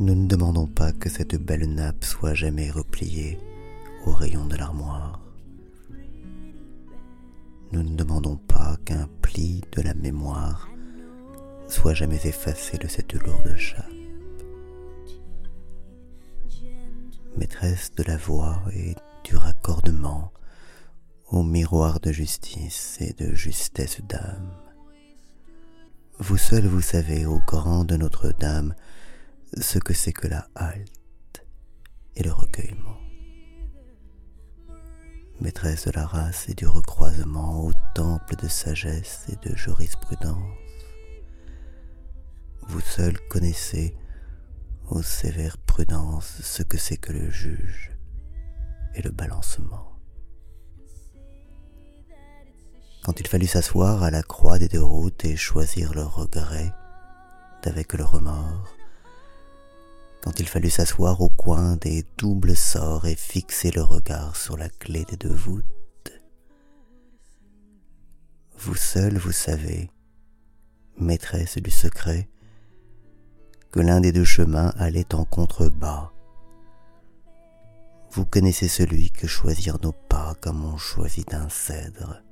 Nous ne demandons pas que cette belle nappe soit jamais repliée au rayon de l'armoire. Nous ne demandons pas qu'un pli de la mémoire soit jamais effacé de cette lourde chape. Maîtresse de la voix et du raccordement au miroir de justice et de justesse d'âme. Vous seul vous savez, au grand de Notre-Dame, ce que c'est que la halte et le recueillement. Maîtresse de la race et du recroisement au temple de sagesse et de jurisprudence, vous seul connaissez, ô sévère prudence, ce que c'est que le juge et le balancement. Quand il fallut s'asseoir à la croix des deux routes et choisir le regret d'avec le remords, quand il fallut s'asseoir au coin des doubles sorts et fixer le regard sur la clé des deux voûtes. Vous seul vous savez, maîtresse du secret, que l'un des deux chemins allait en contrebas. Vous connaissez celui que choisir nos pas comme on choisit un cèdre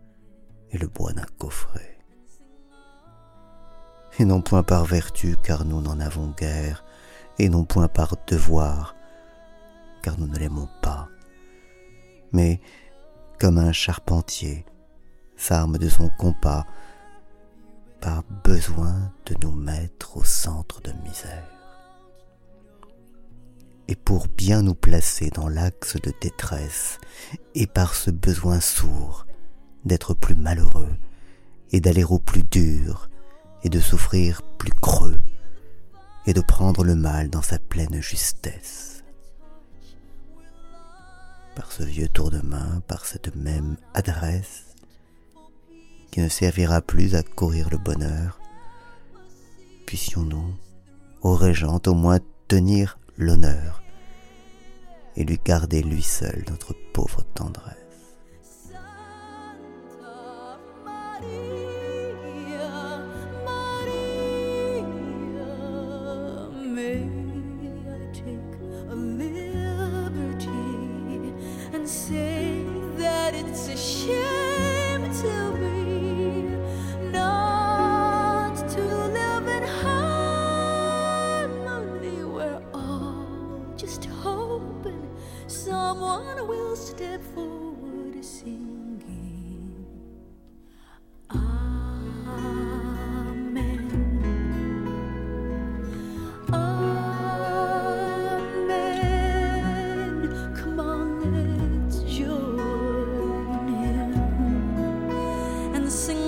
et le bois d'un coffret. Et non point par vertu, car nous n'en avons guère, et non point par devoir, car nous ne l'aimons pas, mais comme un charpentier s'arme de son compas par besoin de nous mettre au centre de misère. Et pour bien nous placer dans l'axe de détresse, et par ce besoin sourd d'être plus malheureux, et d'aller au plus dur, et de souffrir plus creux, et de prendre le mal dans sa pleine justesse. Par ce vieux tour de main, par cette même adresse, qui ne servira plus à courir le bonheur, puissions-nous, ô régente, au moins tenir l'honneur et lui garder lui seul notre pauvre someone will step forward singing. Amen. Amen. Come on, let's join him and sing.